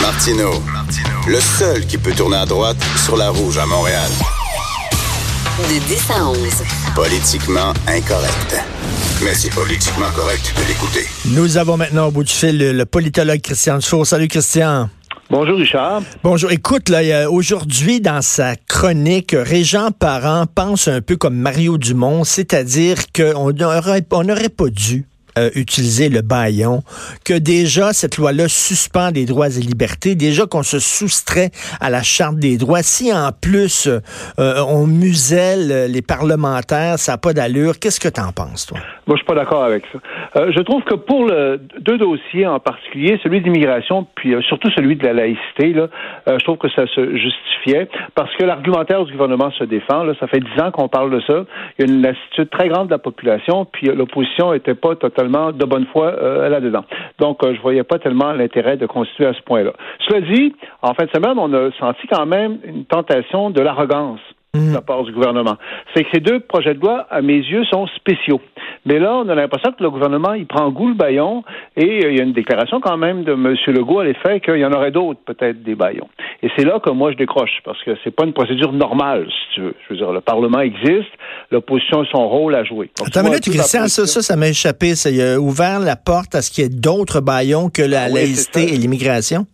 Martino, le seul qui peut tourner à droite sur la rouge à Montréal. De 10 à 11. Politiquement incorrect. Mais c'est politiquement correct de l'écouter. Nous avons maintenant au bout du fil le, le politologue Christian Dufour. Salut Christian. Bonjour Richard. Bonjour. Écoute, là, aujourd'hui, dans sa chronique, Régent Parent pense un peu comme Mario Dumont, c'est-à-dire qu'on n'aurait on n'aurait pas dû euh, utiliser le baillon, que déjà cette loi-là suspend des droits et libertés, déjà qu'on se soustrait à la charte des droits. Si en plus euh, on muselle les parlementaires, ça n'a pas d'allure, qu'est-ce que tu en penses, toi? Moi, je suis pas d'accord avec ça. Euh, je trouve que pour deux dossiers en particulier, celui d'immigration, puis surtout celui de la laïcité, là, je trouve que ça se justifiait parce que l'argumentaire du gouvernement se défend. Là, ça fait dix ans qu'on parle de ça. Il y a une lassitude très grande de la population, puis l'opposition n'était pas totalement de bonne foi euh, là-dedans. Donc, euh, je voyais pas tellement l'intérêt de constituer à ce point-là. Cela dit, en fin de semaine, on a senti quand même une tentation de l'arrogance de la part du gouvernement. C'est que ces deux projets de loi, à mes yeux, sont spéciaux. Mais là, on a l'impression que le gouvernement, il prend goût le baillon et euh, il y a une déclaration quand même de M. Legault à l'effet qu'il y en aurait d'autres, peut-être, des baillons. Et c'est là que moi, je décroche, parce que c'est pas une procédure normale, si tu veux. Je veux dire, le Parlement existe, l'opposition a son rôle à jouer. Donc, Attends une minute, Christian, ça, ça, ça m'a échappé. Ça il a ouvert la porte à ce qu'il y ait d'autres baillons que la Ah oui, laïcité et l'immigration.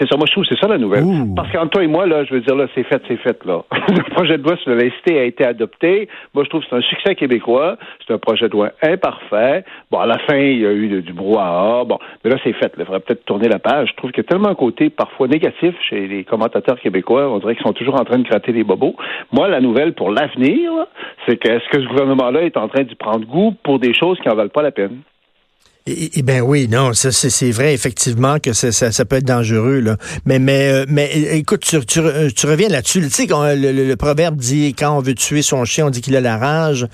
C'est ça, moi je trouve que c'est ça la nouvelle. Ouh. Parce qu'entre toi et moi, là, je veux dire, là, c'est fait, c'est fait, là. le projet de loi sur la laïcité a été adopté. Moi, je trouve que c'est un succès québécois. C'est un projet de loi imparfait. Bon, à la fin, il y a eu de- du brouhaha. Bon, mais là, c'est fait. Il faudrait peut-être tourner la page. Je trouve qu'il y a tellement un côté parfois négatif chez les commentateurs québécois. On dirait qu'ils sont toujours en train de gratter les bobos. Moi, la nouvelle pour l'avenir, c'est que est-ce que ce gouvernement-là est en train d'y prendre goût pour des choses qui en valent pas la peine? Eh ben oui, non, ça, c'est vrai effectivement que ça, peut être dangereux là. Mais mais euh, mais écoute, tu, tu, euh, tu reviens là-dessus. Tu sais quand le, le- le proverbe dit quand on veut tuer son chien, on dit qu'il a la rage.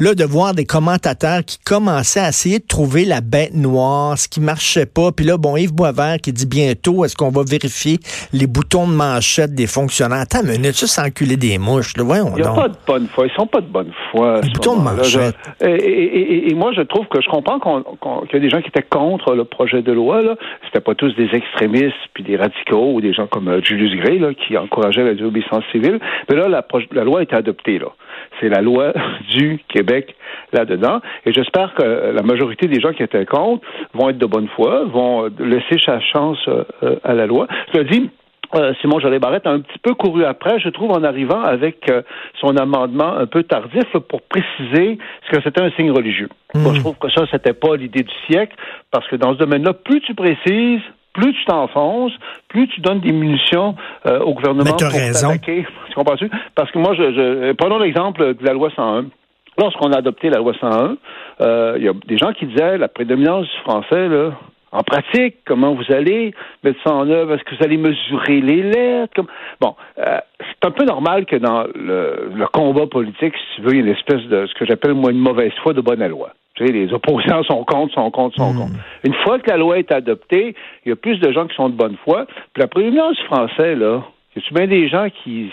Là de voir des commentateurs qui commençaient à essayer de trouver la bête noire, ce qui marchait pas. Puis là bon Yves Boisvert qui dit bientôt est-ce qu'on va vérifier les boutons de manchette des fonctionnaires? Attends minute, ça c'est enculer des mouches. Là. Voyons Il n'y a donc. pas de bonne foi. Ils sont pas de bonne foi. Les boutons de manchette. Je- Et, et- et- et moi, je trouve que je comprends qu'on- qu'on- des gens qui étaient contre le projet de loi. Là. C'était pas tous des extrémistes puis des radicaux ou des gens comme euh, Julius Gray là, qui encourageaient la désobéissance civile. Mais là, la, loi a été adoptée. là. C'est la loi du Québec là-dedans. Et j'espère que euh, la majorité des gens qui étaient contre vont être de bonne foi, vont euh, laisser sa chance à la loi. Je dis, euh, Simon Jolet Barrette a un petit peu couru après, je trouve, en arrivant avec euh, son amendement un peu tardif là, pour préciser ce que c'était un signe religieux. Moi, je trouve que ça, c'était pas l'idée du siècle, parce que dans ce domaine-là, plus tu précises, plus tu t'enfonces, plus tu donnes des munitions euh, au gouvernement pour raison. t'attaquer. Tu comprends-tu? Parce que moi, je, je prenons l'exemple de la loi 101. Lorsqu'on a adopté la loi 101, euh, il y a des gens qui disaient la prédominance du français, là, en pratique, comment vous allez mettre ça en œuvre? Est-ce que vous allez mesurer les lettres? Comme... Bon, euh, c'est un peu normal que dans le, le combat politique, si tu veux, il y a une espèce de ce que j'appelle moi une mauvaise foi de bonne loi. Tu sais, les opposants sont contre, sont contre, sont contre. Une fois que la loi est adoptée, il y a plus de gens qui sont de bonne foi. Puis la prédominance du français, là, y a-tu bien des gens qui,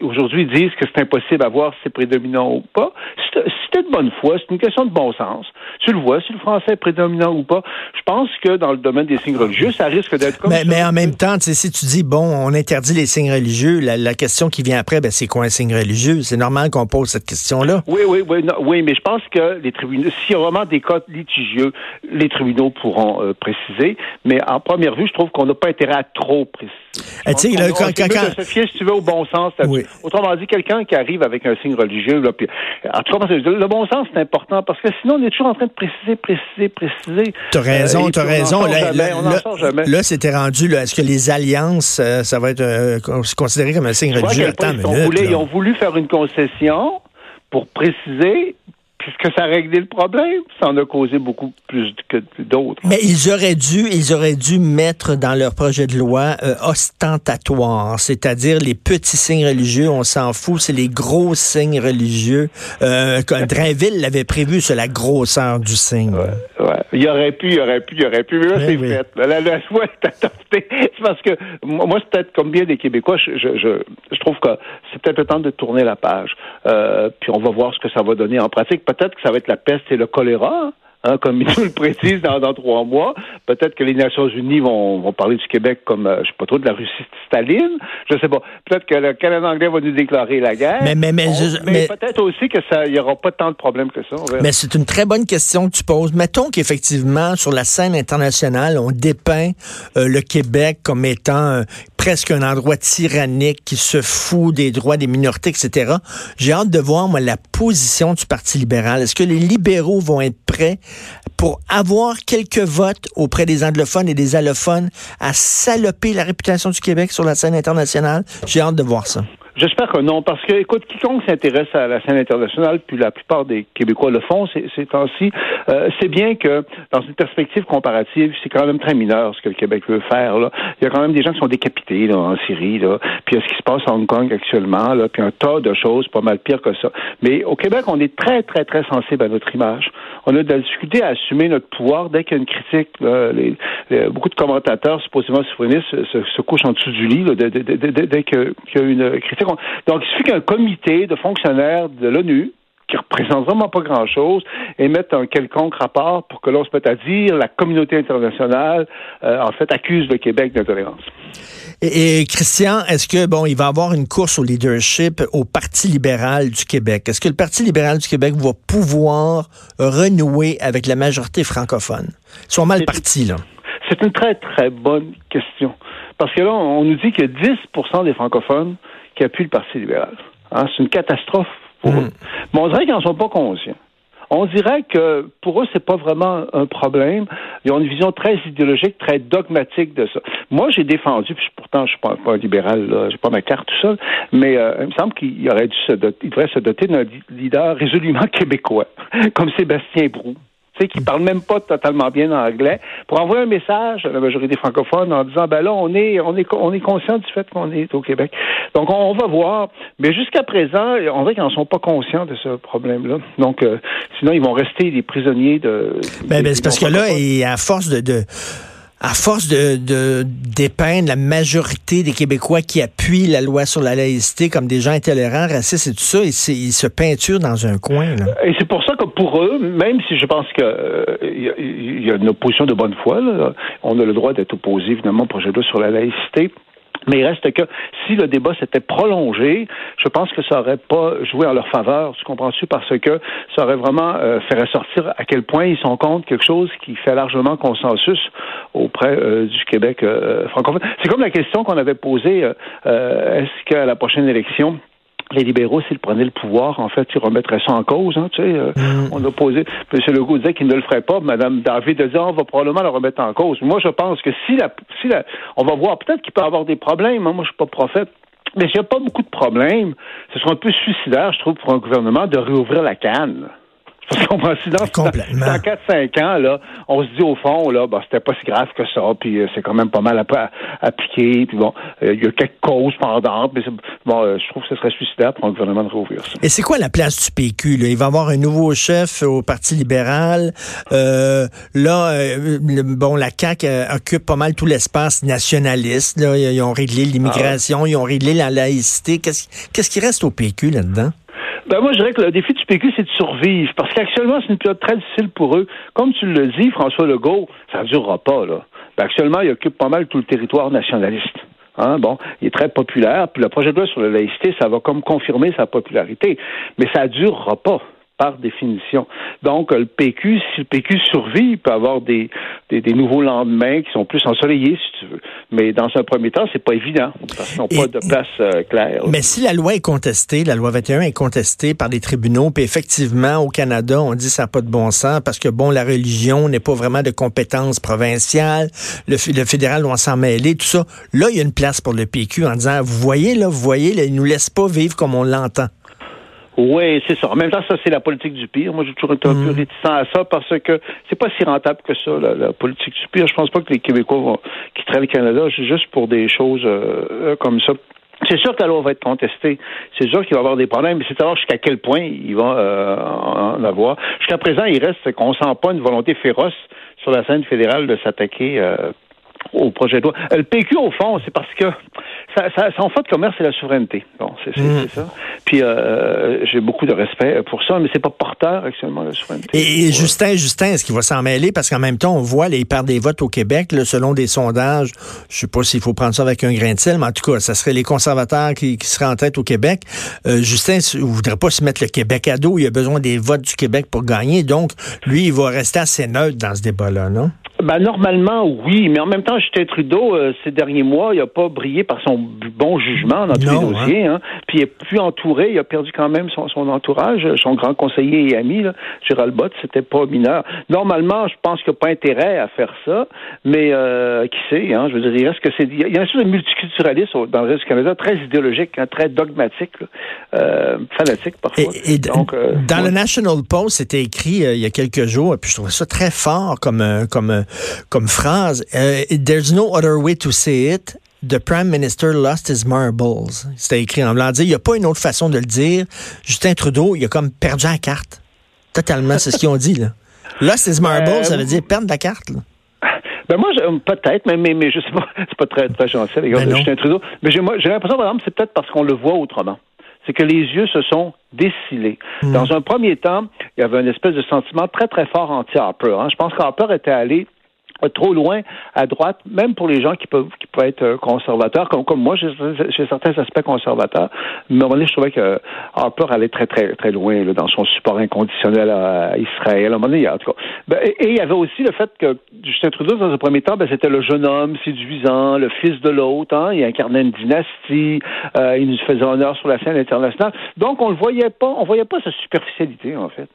aujourd'hui disent que c'est impossible à voir si c'est prédominant ou pas? Si t'es de bonne foi, c'est une question de bon sens. Tu le vois, si le français est prédominant ou pas. Je pense que dans le domaine des signes religieux, ça risque d'être comme Mais, ça. mais en même temps, tu si tu dis, bon, on interdit les signes religieux, la, la question qui vient après, ben, c'est quoi un signe religieux? C'est normal qu'on pose cette question-là. Oui, oui, oui, non, oui, mais je pense que les tribunaux, s'il y a vraiment des cas litigieux, les tribunaux pourront euh, préciser. Mais en première vue, je trouve qu'on n'a pas intérêt à trop préciser. Eh, tu sais, quand- se fier, si tu veux, au bon sens. Oui. Autrement dit, quelqu'un qui arrive avec un signe religieux, là, puis, en tout cas, le bon sens, c'est important parce que sinon, on est toujours en train de préciser, préciser, préciser. T'as raison, Euh, t'as raison. Là, jamais, c'était rendu, là, est-ce que les alliances, euh, ça va être euh, con- considéré comme un signe religieux? Attends ils, minute, voulu, ils ont voulu faire une concession pour préciser, puisque ça a réglé le problème, ça en a causé beaucoup plus que d'autres. Mais ils auraient dû, ils auraient dû mettre dans leur projet de loi euh, ostentatoire, c'est-à-dire les petits signes religieux, on s'en fout, c'est les gros signes religieux. Euh, Drainville l'avait prévu sur la grosseur du signe. Ouais. Il y aurait pu, il y aurait pu, il y aurait pu, mais là, Mais c'est oui. fait. La, la loi est adoptée. C'est parce que, moi, moi, c'est peut-être comme bien des Québécois, je, je, je, je trouve que c'est peut-être le temps de tourner la page. Euh, puis on va voir ce que ça va donner en pratique. Peut-être que ça va être la peste et le choléra. hein, comme ils nous le précisent dans, dans trois mois. Peut-être que les Nations Unies vont, vont parler du Québec comme, euh, je sais pas trop, de la Russie Staline. Je sais pas. Peut-être que le Canada anglais va nous déclarer la guerre. Mais, mais, mais, On- je- mais mais- peut-être aussi que ça, il y aura pas tant de problèmes que ça. on verra. Mais c'est une très bonne question que tu poses. Mettons qu'effectivement, sur la scène internationale, on dépeint euh, le Québec comme étant euh, presque un endroit tyrannique qui se fout des droits des minorités, etc. J'ai hâte de voir, moi, la position du Parti libéral. Est-ce que les libéraux vont être prêts pour avoir quelques votes auprès des anglophones et des allophones à saloper la réputation du Québec sur la scène internationale? J'ai hâte de voir ça. J'espère que non, parce que, écoute, quiconque s'intéresse à la scène internationale, puis la plupart des Québécois le font ces, temps-ci, euh, c'est bien que, dans une perspective comparative, c'est quand même très mineur ce que le Québec veut faire. Là. Il y a quand même des gens qui sont décapités là, en Syrie, là, puis il y a ce qui se passe à Hong Kong actuellement, là, puis un tas de choses pas mal pire que ça. Mais au Québec, on est très, très, très sensible à notre image. On a de la difficulté à assumer notre pouvoir dès qu'il y a une critique. là, les- les- beaucoup de commentateurs, supposément souverainistes, se, se, couchent en dessous du lit là, dès, dès- dès- dès- qu'il y a une critique. On- donc, il suffit qu'un comité de fonctionnaires de l'ONU qui représente vraiment pas grand-chose, émette un quelconque rapport pour que l'on se mette à dire la communauté internationale, euh, en fait, accuse le Québec d'intolérance. Et, et Christian, est-ce que bon, il va y avoir une course au leadership au Parti libéral du Québec? Est-ce que le Parti libéral du Québec va pouvoir renouer avec la majorité francophone? Ils sont mal partis là. C'est une très, très bonne question. Parce que là, on nous dit a 10% des francophones qui appuient le Parti libéral. Hein, c'est une catastrophe pour Mm. eux. Mais on dirait qu'ils n'en sont pas conscients. On dirait que pour eux, c'est pas vraiment un problème. Ils ont une vision très idéologique, très dogmatique de ça. Moi, j'ai défendu, puis pourtant, je suis pas, pas un libéral, là, j'ai pas ma carte tout seul, mais euh, il me semble qu'il aurait dû se doter, il devrait se doter d'un leader résolument québécois, comme Sébastien Brou. Qui parle même pas totalement bien anglais, pour envoyer un message à la majorité francophone en disant ben là, on est, on est, on est conscient du fait qu'on est au Québec. Donc on, on va voir. Mais jusqu'à présent, on dirait qu'ils n'en sont pas conscients de ce problème-là. Donc euh, sinon, ils vont rester des prisonniers de. Ben, ben, c'est parce que là, et à force de, de à force de, dépeindre la majorité des Québécois qui appuient la loi sur la laïcité comme des gens intolérants, racistes et tout ça, ils, se- peinturent dans un coin. Et c'est pour ça que pour eux, même si je pense que euh, y, a- une opposition de bonne foi, on a le droit d'être opposé évidemment au projet de loi sur la laïcité. Mais il reste que si le débat s'était prolongé, je pense que ça aurait pas joué en leur faveur, tu comprends-tu, parce que ça aurait vraiment euh, fait ressortir à quel point ils sont contre quelque chose qui fait largement consensus auprès euh, du Québec euh, francophone. C'est comme la question qu'on avait posée, euh, euh, est-ce qu'à la prochaine élection, les libéraux, s'ils prenaient le pouvoir, en fait, ils remettraient ça en cause. Hein, tu sais, euh, On a posé. M. Legault disait qu'il ne le ferait pas. Mme David a dit on va probablement le remettre en cause. Moi, je pense que si la, si la, on va voir peut-être qu'il peut y avoir des problèmes. hein, moi, je suis pas prophète. Mais s'il n'y a pas beaucoup de problèmes, ce serait un peu suicidaire, je trouve, pour un gouvernement de réouvrir la canne. Parce qu'on Complètement. dans 4-5 ans, là, on se dit au fond, là, bah, c'était pas si grave que ça, puis euh, c'est quand même pas mal appliqué, puis bon, euh, il y a quelques causes pendantes, mais bon, euh, je trouve que ce serait suicidaire pour un gouvernement de réouvrir ça. Et c'est quoi la place du PQ? Là? Il va y avoir un nouveau chef au Parti libéral. Euh, là, le- bon, la CAQ occupe pas mal tout l'espace nationaliste. Là. Ils ils ont réglé l'immigration, ils ont réglé la laïcité. Qu'est-ce qu'est-ce qui reste au PQ là-dedans? Ben moi, je dirais que le défi du PQ, c'est de survivre. Parce qu'actuellement, c'est une période très difficile pour eux. Comme tu le dis, François Legault, ça ne durera pas, là. Ben, actuellement, il occupe pas mal tout le territoire nationaliste. Hein, bon, il est très populaire. Puis le projet de loi sur la laïcité, ça va comme confirmer sa popularité. Mais ça ne durera pas par définition. Donc, le PQ, si le PQ survit, il peut avoir des, des, des nouveaux lendemains qui sont plus ensoleillés, si tu veux. Mais dans un premier temps, c'est pas évident, parce qu'ils n'ont pas de place euh, claire. Mais si la loi est contestée, la loi 21 est contestée par les tribunaux, puis effectivement, au Canada, on dit ça n'a pas de bon sens parce que, bon, la religion n'est pas vraiment de compétence provinciale, le, fédéral doit s'en mêler, tout ça. Là, il y a une place pour le PQ en disant, vous voyez, là, vous voyez, là, il nous laisse pas vivre comme on l'entend. Oui, c'est ça. En même temps, ça, c'est la politique du pire. Moi, j'ai toujours été un Mm. peu réticent à ça parce que c'est pas si rentable que ça, la, la politique du pire. Je pense pas que les Québécois vont quitteraient le Canada juste pour des choses euh, euh, comme ça. C'est sûr que la loi va être contestée. C'est sûr qu'il va y avoir des problèmes, mais c'est voir jusqu'à quel point il va euh, en avoir. Jusqu'à présent, il reste qu'on sent pas une volonté féroce sur la scène fédérale de s'attaquer euh, au projet de loi. Euh, Le PQ, au fond, c'est parce que ça, ça, son fait de commerce, c'est la souveraineté. Bon, c'est Mm. ça. Puis euh, j'ai beaucoup de respect pour ça, mais c'est pas porteur actuellement la souveraineté. Et. Justin, Justin, est-ce qu'il va s'en mêler? Parce qu'en même temps, on voit, il perd des votes au Québec, là, selon des sondages. Je sais pas s'il faut prendre ça avec un grain de sel, mais en tout cas, ça serait les conservateurs qui, qui seraient en tête au Québec. Euh, Justin ne voudrait pas se mettre le Québec à dos. Il a besoin des votes du Québec pour gagner. Donc, lui, il va rester assez neutre dans ce débat-là, non? Ben, normalement, oui, mais en même temps, Justin Trudeau, euh, ces derniers mois, il n'a pas brillé par son bon jugement dans tous Non, les dossiers. Hein. Puis il est plus entouré, il a perdu quand même son, son entourage, son grand conseiller et ami, là, Gérald Bott, c'était pas mineur. Normalement, je pense qu'il n'y a pas intérêt à faire ça, mais euh, qui sait, hein, je veux dire, il reste que c'est. Il y a une sorte de multiculturalisme dans le reste du Canada, très idéologique, hein, très dogmatique, là, euh, fanatique parfois. Et, et d- Donc, euh, dans ouais. le National Post, c'était écrit euh, il y a quelques jours, et puis je trouvais ça très fort comme, euh, comme, comme phrase. Euh, There's no other way to say it. The Prime Minister lost his marbles. C'était écrit en blanc. Il n'y a pas une autre façon de le dire. Justin Trudeau, il a comme perdu la carte. Totalement, c'est ce qu'ils ont dit. Là. Lost his marbles, Euh, ça veut dire perdre la carte. Là. Ben moi, peut-être, mais, mais, mais je sais pas, c'est pas très, très gentil, les gars, Ben. Justin Trudeau. Mais j'ai, l'impression, par exemple, c'est peut-être parce qu'on le voit autrement. C'est que les yeux se sont décilés. Hmm. Dans un premier temps, il y avait une espèce de sentiment très, très fort anti-Harper. Hein. Je pense qu'Harper était allé trop loin à droite, même pour les gens qui peuvent qui peuvent être euh, conservateurs, comme comme moi, j'ai certains aspects conservateurs, mais à un moment donné, je trouvais que Harper allait très très très loin là, dans son support inconditionnel à Israël. À un moment donné, en tout cas. Ben, et, et il y avait aussi le fait que Justin Trudeau, dans un premier temps, ben, c'était le jeune homme séduisant, le fils de l'autre, hein, il incarnait une dynastie, euh, il nous faisait honneur sur la scène internationale. Donc on le voyait pas, on voyait pas sa superficialité en fait.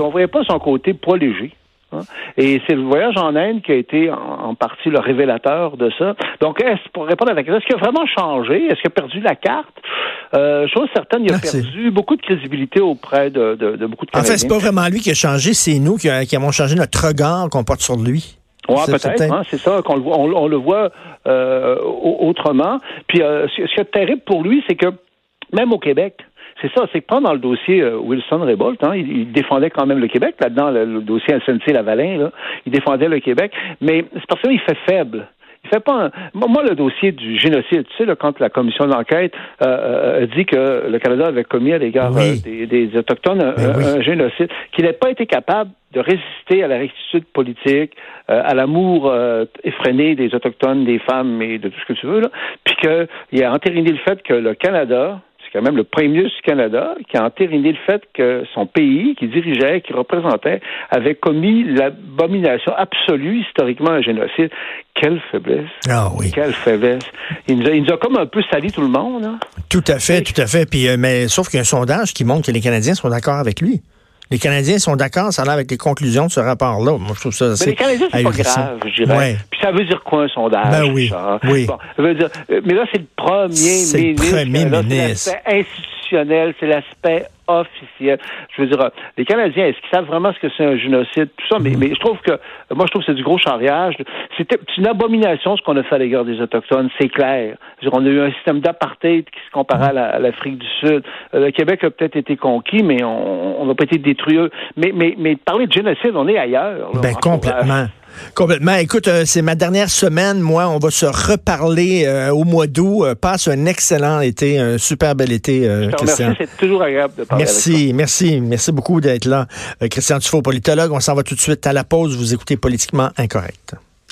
On voyait pas son côté poids léger. Hein? Et c'est le voyage en Inde qui a été en, en partie le révélateur de ça. Donc, est-ce, pour répondre à ta question, est-ce qu'il a vraiment changé? Est-ce qu'il a perdu la carte? Euh, chose certaine, il a Ah, perdu beaucoup de crédibilité auprès de, de, de beaucoup de En Canadiens. fait, c'est pas vraiment lui qui a changé, c'est nous qui, a- qui avons changé notre regard qu'on porte sur lui. C'est peut-être. hein, c'est ça qu'on le voit, on, on le voit euh, au- autrement. Puis, euh, ce, ce qui est terrible pour lui, c'est que même au Québec, c'est ça, c'est que pendant le dossier euh, Wilson-Révolte, hein, il, il défendait quand même le Québec, là-dedans, le, le dossier SNC-Lavalin, là, il défendait le Québec, mais c'est parce qu'il fait faible. Il fait pas un... Moi, le dossier du génocide, tu sais, là, quand la commission d'enquête euh, euh, a dit que le Canada avait commis à l'égard Oui. euh, des, des Autochtones un, Ben oui. un génocide, qu'il n'ait pas été capable de résister à la rectitude politique, euh, à l'amour euh, effréné des Autochtones, des femmes et de tout ce que tu veux, là, puis qu'il a entériné le fait que le Canada, c'est quand même le premier ministre du Canada qui a entériné le fait que son pays, qui dirigeait, qui représentait, avait commis l'abomination absolue, historiquement, un génocide. Quelle faiblesse! Ah oui. Quelle faiblesse! Il nous, a, il nous a comme un peu sali tout le monde. Hein? Tout à fait, tout à fait. Puis, euh, mais sauf qu'il y a un sondage qui montre que les Canadiens sont d'accord avec lui. Les Canadiens sont d'accord, ça a l'air avec les conclusions de ce rapport-là. Moi, je trouve ça Mais assez les Canadiens, c'est pas grave, je dirais. Ouais. Puis ça veut dire quoi un sondage? Ben oui, Richard? oui. Bon, ça veut dire, euh, mais là, c'est le premier C'est le ministre. premier Là, C'est ministre. l'aspect institutionnel, c'est l'aspect officiel. Je veux dire, euh, les Canadiens, est-ce qu'ils savent vraiment ce que c'est un génocide? Tout ça, mais, Mm-hmm. mais je trouve que, moi, je trouve que c'est du gros charriage. C'était c'est une abomination ce qu'on a fait à l'égard des Autochtones, c'est clair. Dire, on a eu un système d'apartheid qui se comparait à la- à l'Afrique du Sud. Euh, Le Québec a peut-être été conquis, mais on n'a pas été détruit. Mais, mais, mais parler de génocide, on est ailleurs. là. Ben cas, complètement. Écoute, euh, c'est ma dernière semaine. Moi, on va se reparler euh, au mois d'août. Euh, passe un excellent été, un super bel été, Christian. remercie, c'est toujours agréable de parler avec toi. Merci, merci, merci beaucoup d'être là. Christian Tufo, politologue. On s'en va tout de suite à la pause. Vous écoutez Politiquement Incorrect.